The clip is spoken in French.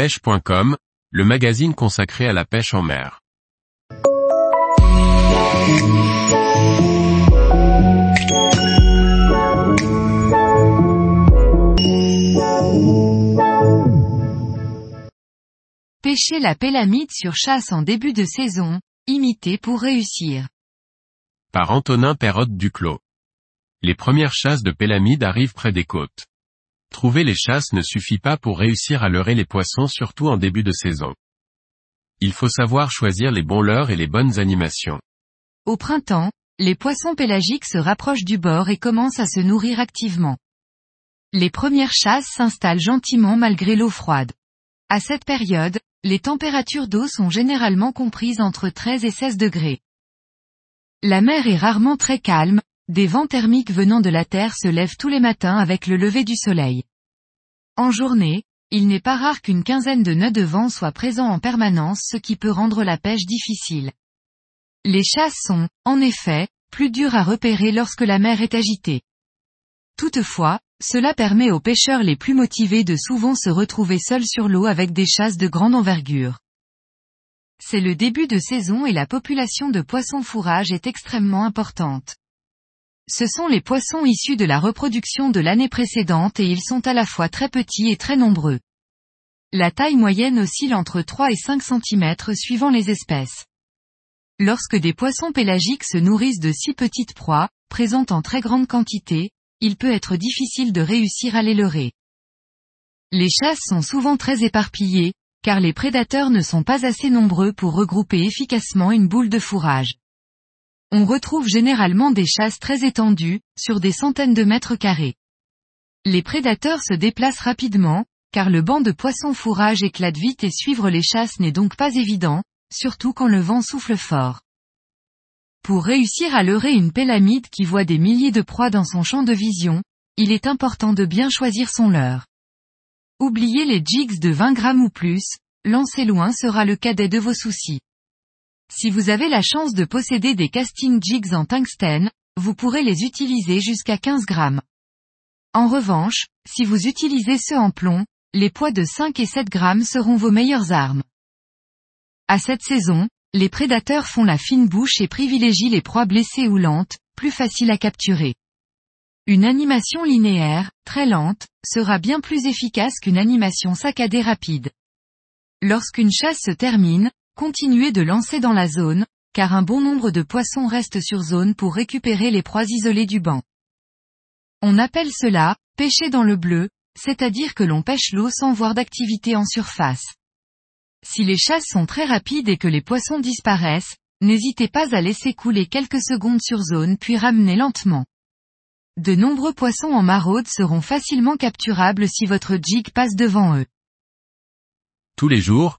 pêche.com, le magazine consacré à la pêche en mer. Pêcher la pélamide sur chasse en début de saison, imiter pour réussir. Par Antonin Perrotte Duclos. Les premières chasses de pélamide arrivent près des côtes. Trouver les chasses ne suffit pas pour réussir à leurrer les poissons surtout en début de saison. Il faut savoir choisir les bons leurres et les bonnes animations. Au printemps, les poissons pélagiques se rapprochent du bord et commencent à se nourrir activement. Les premières chasses s'installent gentiment malgré l'eau froide. À cette période, les températures d'eau sont généralement comprises entre 13 et 16 degrés. La mer est rarement très calme, des vents thermiques venant de la Terre se lèvent tous les matins avec le lever du soleil. En journée, il n'est pas rare qu'une quinzaine de nœuds de vent soient présents en permanence ce qui peut rendre la pêche difficile. Les chasses sont, en effet, plus dures à repérer lorsque la mer est agitée. Toutefois, cela permet aux pêcheurs les plus motivés de souvent se retrouver seuls sur l'eau avec des chasses de grande envergure. C'est le début de saison et la population de poissons fourrage est extrêmement importante. Ce sont les poissons issus de la reproduction de l'année précédente et ils sont à la fois très petits et très nombreux. La taille moyenne oscille entre 3 et 5 cm suivant les espèces. Lorsque des poissons pélagiques se nourrissent de si petites proies, présentes en très grande quantité, il peut être difficile de réussir à les leurrer. Les chasses sont souvent très éparpillées, car les prédateurs ne sont pas assez nombreux pour regrouper efficacement une boule de fourrage. On retrouve généralement des chasses très étendues, sur des centaines de mètres carrés. Les prédateurs se déplacent rapidement, car le banc de poissons fourrage éclate vite et suivre les chasses n'est donc pas évident, surtout quand le vent souffle fort. Pour réussir à leurrer une pélamide qui voit des milliers de proies dans son champ de vision, il est important de bien choisir son leurre. Oubliez les jigs de 20 grammes ou plus, lancer loin sera le cadet de vos soucis. Si vous avez la chance de posséder des casting jigs en tungstène, vous pourrez les utiliser jusqu'à 15 grammes. En revanche, si vous utilisez ceux en plomb, les poids de 5 et 7 grammes seront vos meilleures armes. À cette saison, les prédateurs font la fine bouche et privilégient les proies blessées ou lentes, plus faciles à capturer. Une animation linéaire, très lente, sera bien plus efficace qu'une animation saccadée rapide. Lorsqu'une chasse se termine, continuez de lancer dans la zone, car un bon nombre de poissons restent sur zone pour récupérer les proies isolées du banc. On appelle cela, pêcher dans le bleu, c'est-à-dire que l'on pêche l'eau sans voir d'activité en surface. Si les chasses sont très rapides et que les poissons disparaissent, n'hésitez pas à laisser couler quelques secondes sur zone puis ramener lentement. De nombreux poissons en maraude seront facilement capturables si votre jig passe devant eux. Tous les jours,